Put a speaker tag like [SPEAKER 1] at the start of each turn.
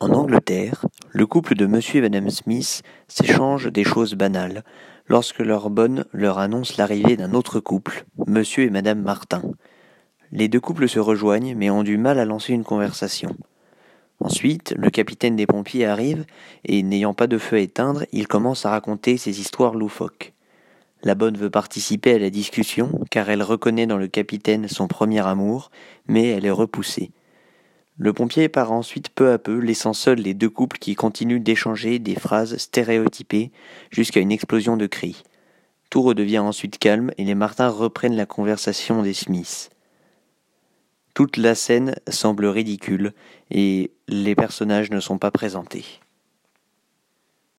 [SPEAKER 1] En Angleterre, le couple de Monsieur et Madame Smith s'échange des choses banales lorsque leur bonne leur annonce l'arrivée d'un autre couple, Monsieur et Madame Martin. Les deux couples se rejoignent mais ont du mal à lancer une conversation. Ensuite, le capitaine des pompiers arrive et, n'ayant pas de feu à éteindre, il commence à raconter ses histoires loufoques. La bonne veut participer à la discussion car elle reconnaît dans le capitaine son premier amour, mais elle est repoussée. Le pompier part ensuite peu à peu, laissant seuls les deux couples qui continuent d'échanger des phrases stéréotypées jusqu'à une explosion de cris. Tout redevient ensuite calme et les Martins reprennent la conversation des Smiths. Toute la scène semble ridicule et les personnages ne sont pas présentés.